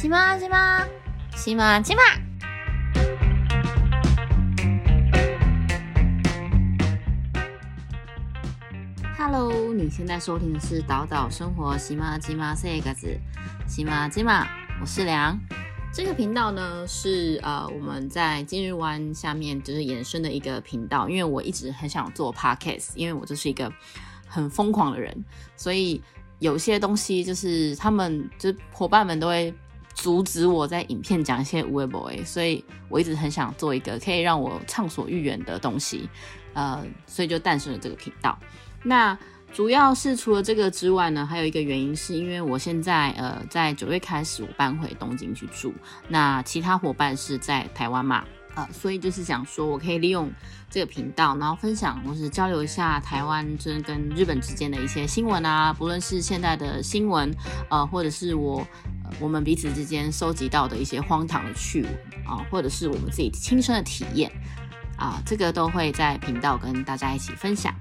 西马西马西马西马。Hello，你现在收听的是岛岛生活喜马西马四个字，喜马西马，我是梁。这个频道呢是呃我们在今日湾下面就是延伸的一个频道，因为我一直很想做 podcast，因为我就是一个很疯狂的人，所以有些东西就是他们就是伙伴们都会阻止我在影片讲一些无谓 boy，所以我一直很想做一个可以让我畅所欲言的东西，呃，所以就诞生了这个频道。那主要是除了这个之外呢，还有一个原因是因为我现在呃在九月开始我搬回东京去住，那其他伙伴是在台湾嘛，呃，所以就是想说我可以利用这个频道，然后分享或是交流一下台湾真跟日本之间的一些新闻啊，不论是现在的新闻，呃，或者是我我们彼此之间收集到的一些荒唐的趣闻啊，或者是我们自己亲身的体验啊，这个都会在频道跟大家一起分享。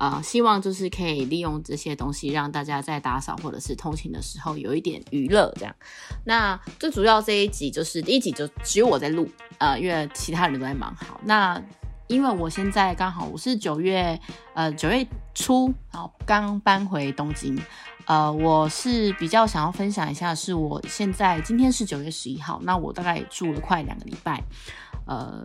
呃，希望就是可以利用这些东西，让大家在打扫或者是通勤的时候有一点娱乐，这样。那最主要这一集就是第一集就只有我在录，呃，因为其他人都在忙。好，那因为我现在刚好我是九月，呃，九月初，然后刚搬回东京，呃，我是比较想要分享一下，是我现在今天是九月十一号，那我大概住了快两个礼拜。呃，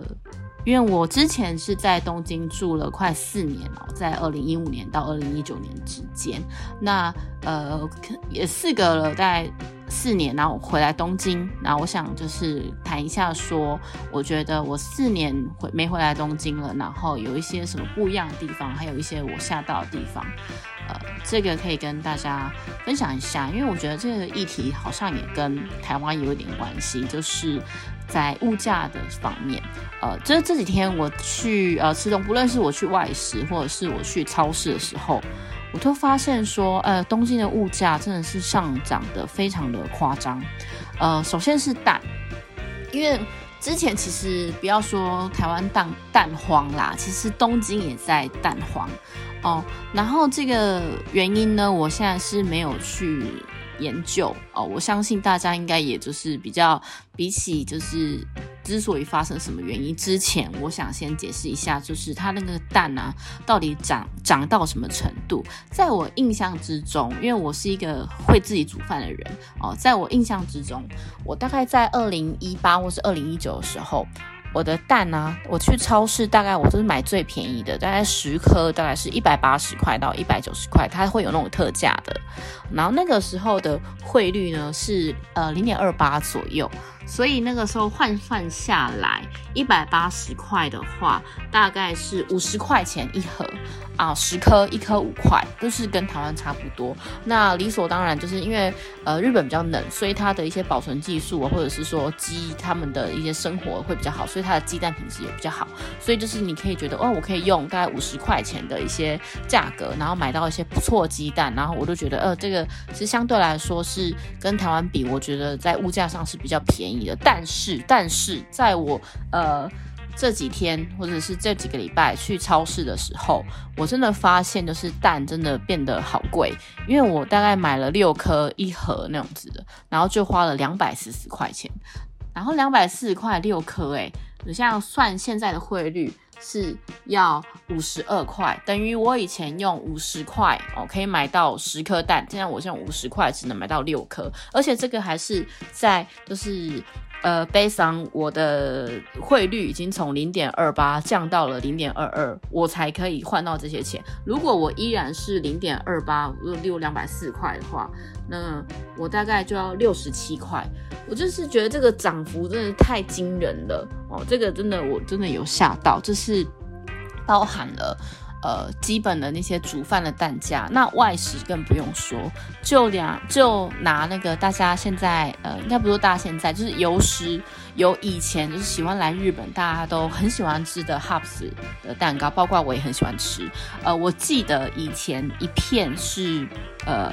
因为我之前是在东京住了快四年哦，在二零一五年到二零一九年之间，那呃也四个了，大概四年，然后回来东京，然后我想就是谈一下，说我觉得我四年回没回来东京了，然后有一些什么不一样的地方，还有一些我吓到的地方，呃，这个可以跟大家分享一下，因为我觉得这个议题好像也跟台湾有一点关系，就是在物价的方面，呃，这这几天我去呃吃东，不论是我去外食或者是我去超市的时候。我都发现说，呃，东京的物价真的是上涨的非常的夸张。呃，首先是蛋，因为之前其实不要说台湾蛋蛋荒啦，其实东京也在蛋荒哦。然后这个原因呢，我现在是没有去研究哦。我相信大家应该也就是比较比起就是。之所以发生什么原因，之前我想先解释一下，就是它那个蛋啊，到底长长到什么程度？在我印象之中，因为我是一个会自己煮饭的人哦，在我印象之中，我大概在二零一八或是二零一九的时候。我的蛋呢？我去超市，大概我都是买最便宜的，大概十颗，大概是一百八十块到一百九十块，它会有那种特价的。然后那个时候的汇率呢是呃零点二八左右，所以那个时候换算下来一百八十块的话，大概是五十块钱一盒。啊，十颗一颗五块，都是跟台湾差不多。那理所当然，就是因为呃日本比较冷，所以它的一些保存技术啊，或者是说鸡他们的一些生活会比较好，所以它的鸡蛋品质也比较好。所以就是你可以觉得哦，我可以用大概五十块钱的一些价格，然后买到一些不错鸡蛋，然后我都觉得呃这个其实相对来说是跟台湾比，我觉得在物价上是比较便宜的。但是但是在我呃。这几天或者是这几个礼拜去超市的时候，我真的发现就是蛋真的变得好贵，因为我大概买了六颗一盒那种子的，然后就花了两百四十块钱，然后两百四十块六颗，诶，你像算现在的汇率是要五十二块，等于我以前用五十块哦可以买到十颗蛋，现在我用五十块只能买到六颗，而且这个还是在就是。呃，悲伤，我的汇率已经从零点二八降到了零点二二，我才可以换到这些钱。如果我依然是零点二八，六两百四块的话，那我大概就要六十七块。我就是觉得这个涨幅真的太惊人了哦，这个真的我真的有吓到，这是包含了。呃，基本的那些煮饭的蛋价，那外食更不用说。就两就拿那个大家现在呃，应该不说大家现在，就是有时有以前就是喜欢来日本，大家都很喜欢吃的 Hubs 的蛋糕，包括我也很喜欢吃。呃，我记得以前一片是呃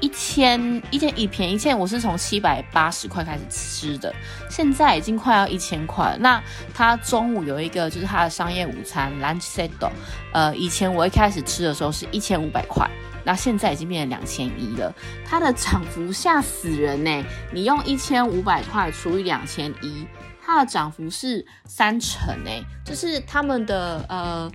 一千一千一片一片，我是从七百八十块开始吃的，现在已经快要一千块。那它中午有一个就是它的商业午餐 Lunch Set，呃以。前我一开始吃的时候是一千五百块，那现在已经变成两千一了，它的涨幅吓死人呢！你用一千五百块除以两千一，它的涨幅是三成哎，就是他们的呃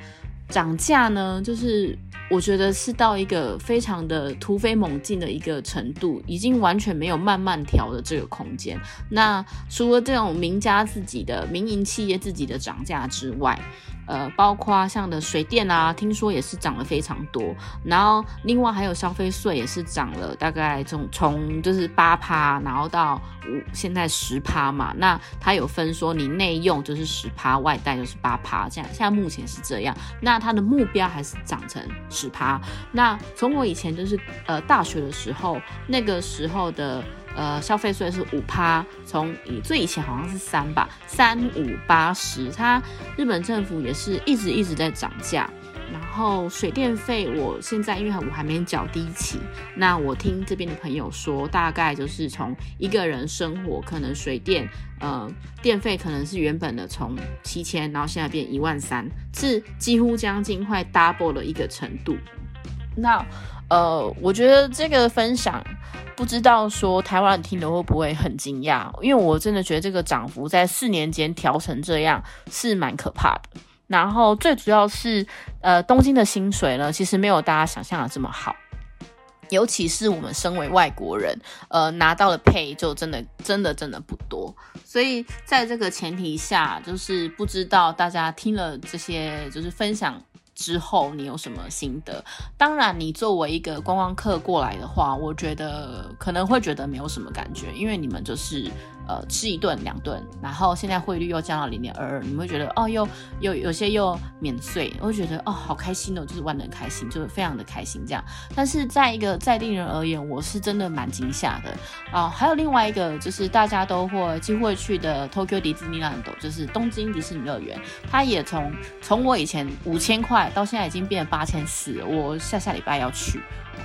涨价呢，就是我觉得是到一个非常的突飞猛进的一个程度，已经完全没有慢慢调的这个空间。那除了这种名家自己的民营企业自己的涨价之外，呃，包括像的水电啊，听说也是涨了非常多。然后另外还有消费税也是涨了，大概从从就是八趴，然后到五现在十趴嘛。那它有分说你内用就是十趴，外带就是八趴，这样现在目前是这样。那它的目标还是涨成十趴。那从我以前就是呃大学的时候，那个时候的。呃，消费税是五趴，从以最以前好像是三吧，三五八十，它日本政府也是一直一直在涨价。然后水电费，我现在因为我还没缴第一期，那我听这边的朋友说，大概就是从一个人生活，可能水电呃电费可能是原本的从七千，然后现在变一万三，是几乎将近快 double 的一个程度。那呃，我觉得这个分享。不知道说台湾人听了会不会很惊讶？因为我真的觉得这个涨幅在四年间调成这样是蛮可怕的。然后最主要是，呃，东京的薪水呢，其实没有大家想象的这么好。尤其是我们身为外国人，呃，拿到的配就真的真的真的不多。所以在这个前提下，就是不知道大家听了这些就是分享。之后你有什么心得？当然，你作为一个观光客过来的话，我觉得可能会觉得没有什么感觉，因为你们就是。呃，吃一顿两顿，然后现在汇率又降到零点二二，你会觉得哦，又又有些又免税，我会觉得哦，好开心哦，就是玩的开心，就是非常的开心这样。但是在一个在地人而言，我是真的蛮惊吓的啊。还有另外一个就是大家都会几乎会去的 Tokyo Disneyland，就是东京迪士尼乐园，它也从从我以前五千块到现在已经变八千四，我下下礼拜要去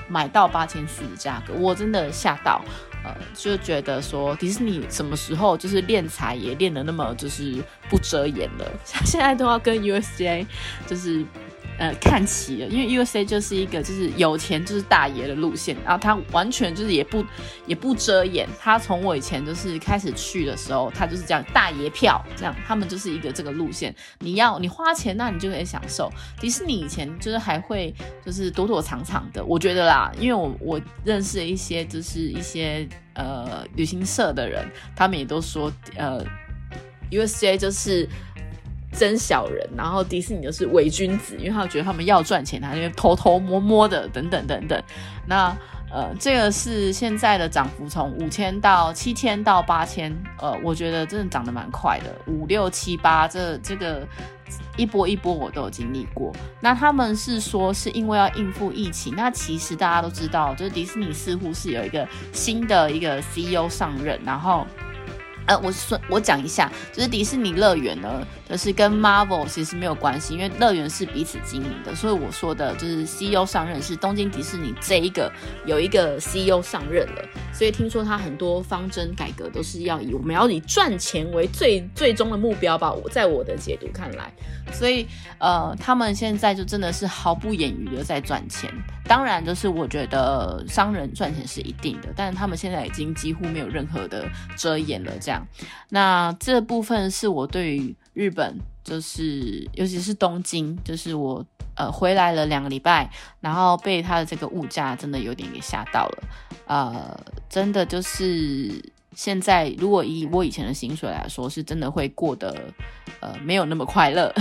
买到八千四的价格，我真的吓到。呃，就觉得说迪士尼什么时候就是练财也练得那么就是不遮掩了，现在都要跟 USJ 就是。呃，看齐了，因为 U S A 就是一个就是有钱就是大爷的路线，然后他完全就是也不也不遮掩，他从我以前就是开始去的时候，他就是这样大爷票这样，他们就是一个这个路线，你要你花钱，那你就可以享受。迪士尼以前就是还会就是躲躲藏藏的，我觉得啦，因为我我认识一些就是一些呃旅行社的人，他们也都说呃 U S A 就是。真小人，然后迪士尼就是伪君子，因为他觉得他们要赚钱，他就偷偷摸摸的，等等等等。那呃，这个是现在的涨幅，从五千到七千到八千，呃，我觉得真的涨得蛮快的。五六七八，这这个一波一波我都有经历过。那他们是说是因为要应付疫情，那其实大家都知道，就是迪士尼似乎是有一个新的一个 CEO 上任，然后。呃，我说我讲一下，就是迪士尼乐园呢，就是跟 Marvel 其实没有关系，因为乐园是彼此经营的，所以我说的就是 CEO 上任是东京迪士尼这一个有一个 CEO 上任了，所以听说他很多方针改革都是要以我们要以赚钱为最最终的目标吧，我在我的解读看来，所以呃，他们现在就真的是毫不掩瑜的在赚钱，当然就是我觉得商人赚钱是一定的，但是他们现在已经几乎没有任何的遮掩了，这样。那这部分是我对于日本，就是尤其是东京，就是我呃回来了两个礼拜，然后被它的这个物价真的有点给吓到了，呃，真的就是现在如果以我以前的薪水来说，是真的会过得呃没有那么快乐，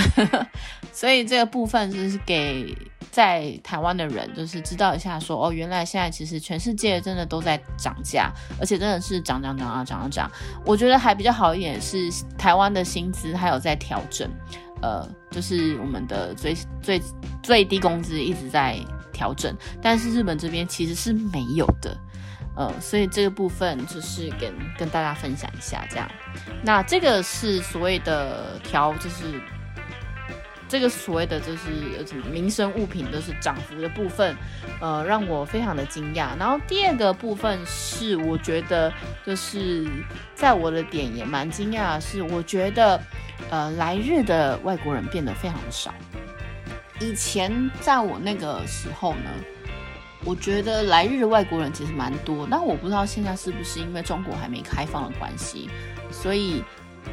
所以这个部分就是给。在台湾的人就是知道一下，说哦，原来现在其实全世界真的都在涨价，而且真的是涨涨涨啊涨啊涨。我觉得还比较好一点是台湾的薪资还有在调整，呃，就是我们的最最最低工资一直在调整，但是日本这边其实是没有的，呃，所以这个部分就是跟跟大家分享一下这样。那这个是所谓的调，就是。这个所谓的就是什么民生物品都是涨幅的部分，呃，让我非常的惊讶。然后第二个部分是，我觉得就是在我的点也蛮惊讶是，我觉得呃来日的外国人变得非常的少。以前在我那个时候呢，我觉得来日的外国人其实蛮多，但我不知道现在是不是因为中国还没开放的关系，所以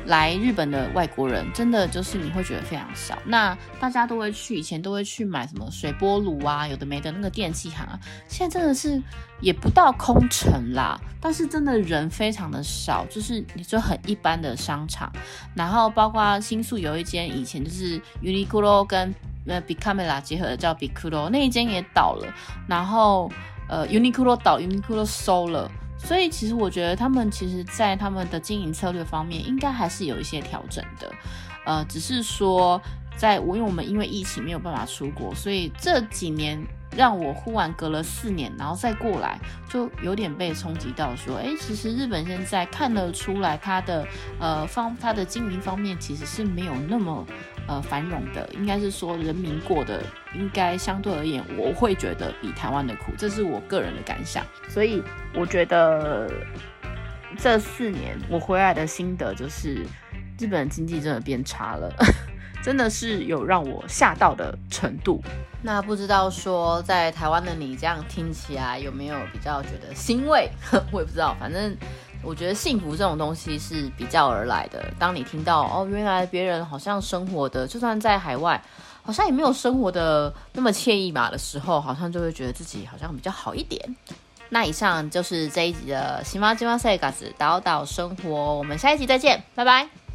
来日本的外国人真的就是你会觉得非常少。那大家都会去，以前都会去买什么水波炉啊，有的没的那个电器行啊，现在真的是也不到空城啦，但是真的人非常的少，就是你说很一般的商场，然后包括新宿有一间以前就是 Uniqlo 跟呃，Bicamela 结合的叫 Big Culo，那一间也倒了，然后呃，Uniqlo 倒，Uniqlo 收了，所以其实我觉得他们其实在他们的经营策略方面，应该还是有一些调整的，呃，只是说在我因为我们因为疫情没有办法出国，所以这几年。让我忽然隔了四年，然后再过来，就有点被冲击到，说，哎，其实日本现在看得出来，它的呃方，它的经营方面其实是没有那么呃繁荣的，应该是说人民过的应该相对而言，我会觉得比台湾的苦，这是我个人的感想。所以我觉得这四年我回来的心得就是，日本经济真的变差了。真的是有让我吓到的程度。那不知道说在台湾的你这样听起来有没有比较觉得欣慰？我也不知道，反正我觉得幸福这种东西是比较而来的。当你听到哦，原来别人好像生活的，就算在海外，好像也没有生活的那么惬意嘛的时候，好像就会觉得自己好像比较好一点。那以上就是这一集的《喜马吉马赛嘎子岛岛生活》，我们下一集再见，拜拜。